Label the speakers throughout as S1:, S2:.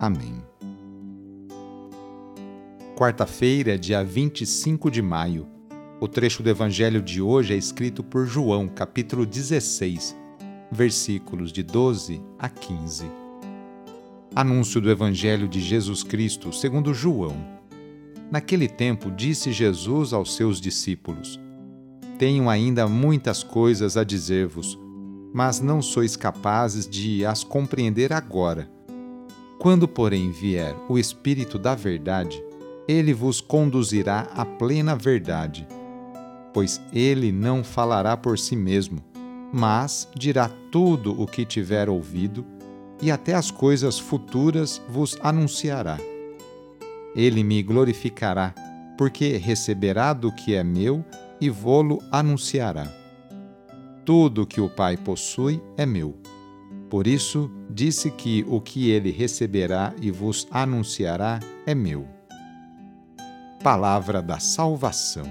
S1: Amém. Quarta-feira, dia 25 de maio. O trecho do Evangelho de hoje é escrito por João, capítulo 16, versículos de 12 a 15. Anúncio do Evangelho de Jesus Cristo segundo João. Naquele tempo disse Jesus aos seus discípulos: Tenho ainda muitas coisas a dizer-vos, mas não sois capazes de as compreender agora. Quando, porém, vier o Espírito da Verdade, ele vos conduzirá à plena verdade. Pois ele não falará por si mesmo, mas dirá tudo o que tiver ouvido, e até as coisas futuras vos anunciará. Ele me glorificará, porque receberá do que é meu e vô-lo anunciará. Tudo que o Pai possui é meu. Por isso, disse que o que ele receberá e vos anunciará é meu. Palavra da Salvação.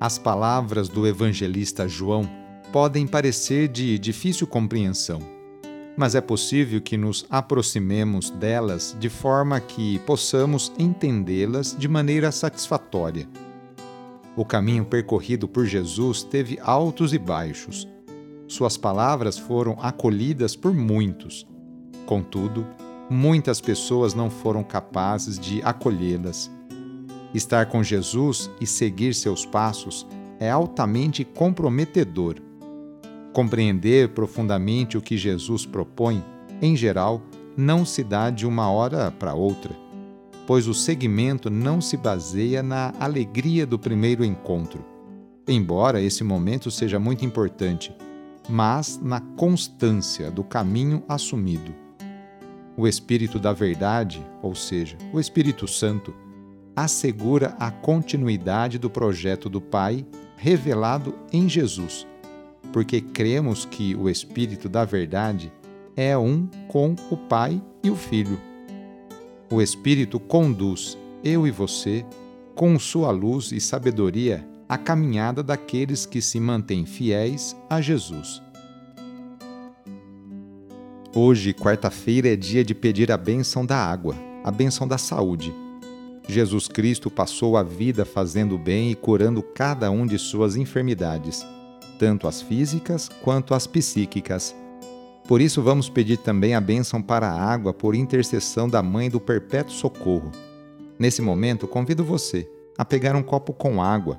S1: As palavras do evangelista João podem parecer de difícil compreensão, mas é possível que nos aproximemos delas de forma que possamos entendê-las de maneira satisfatória. O caminho percorrido por Jesus teve altos e baixos suas palavras foram acolhidas por muitos. Contudo, muitas pessoas não foram capazes de acolhê-las. Estar com Jesus e seguir seus passos é altamente comprometedor. Compreender profundamente o que Jesus propõe, em geral, não se dá de uma hora para outra, pois o seguimento não se baseia na alegria do primeiro encontro. Embora esse momento seja muito importante, mas na constância do caminho assumido. O Espírito da Verdade, ou seja, o Espírito Santo, assegura a continuidade do projeto do Pai revelado em Jesus, porque cremos que o Espírito da Verdade é um com o Pai e o Filho. O Espírito conduz eu e você, com sua luz e sabedoria, a caminhada daqueles que se mantêm fiéis a Jesus. Hoje, quarta-feira, é dia de pedir a bênção da água, a bênção da saúde. Jesus Cristo passou a vida fazendo bem e curando cada um de suas enfermidades, tanto as físicas quanto as psíquicas. Por isso, vamos pedir também a bênção para a água por intercessão da Mãe do Perpétuo Socorro. Nesse momento, convido você a pegar um copo com água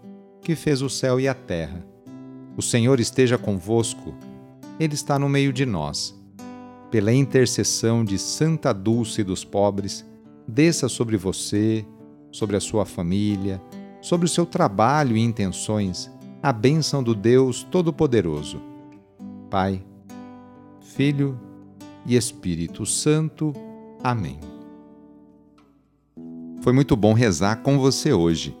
S1: que fez o céu e a terra. O Senhor esteja convosco, Ele está no meio de nós pela intercessão de Santa Dulce dos pobres, desça sobre você, sobre a sua família, sobre o seu trabalho e intenções, a bênção do Deus Todo-Poderoso. Pai, Filho e Espírito Santo. Amém. Foi muito bom rezar com você hoje.